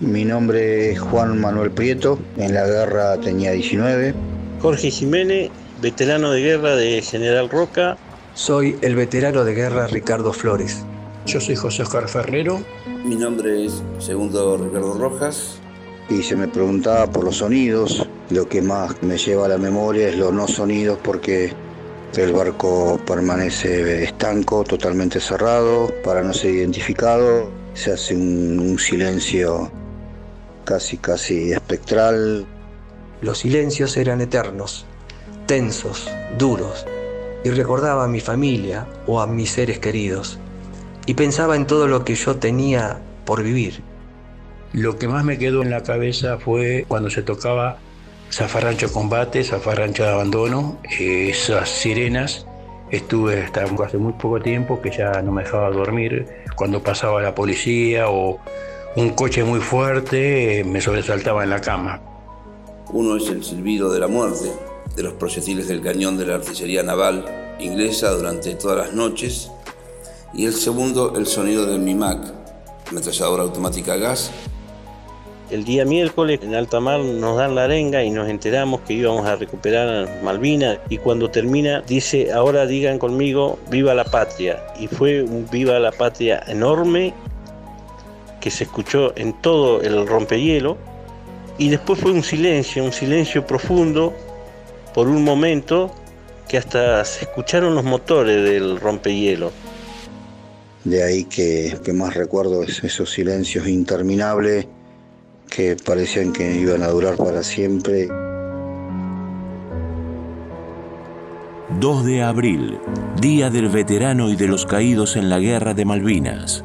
Mi nombre es Juan Manuel Prieto, en la guerra tenía 19. Jorge Jiménez, veterano de guerra de General Roca. Soy el veterano de guerra Ricardo Flores. Yo soy José Oscar Ferrero. Mi nombre es Segundo Ricardo Rojas. Y se me preguntaba por los sonidos. Lo que más me lleva a la memoria es los no sonidos porque el barco permanece estanco, totalmente cerrado, para no ser identificado. Se hace un, un silencio casi, casi espectral. Los silencios eran eternos, tensos, duros, y recordaba a mi familia o a mis seres queridos, y pensaba en todo lo que yo tenía por vivir. Lo que más me quedó en la cabeza fue cuando se tocaba Zafarrancho Combate, Zafarrancho de Abandono, esas sirenas. Estuve hasta hace muy poco tiempo que ya no me dejaba dormir. Cuando pasaba la policía o un coche muy fuerte, me sobresaltaba en la cama. Uno es el silbido de la muerte, de los proyectiles del cañón de la artillería naval inglesa durante todas las noches. Y el segundo, el sonido del MIMAC, ametralladora automática a gas, el día miércoles en alta mar nos dan la arenga y nos enteramos que íbamos a recuperar Malvinas y cuando termina dice ahora digan conmigo viva la patria y fue un viva la patria enorme que se escuchó en todo el rompehielo y después fue un silencio, un silencio profundo por un momento que hasta se escucharon los motores del rompehielo. De ahí que, que más recuerdo es esos silencios interminables que parecían que iban a durar para siempre. 2 de abril, Día del Veterano y de los Caídos en la Guerra de Malvinas.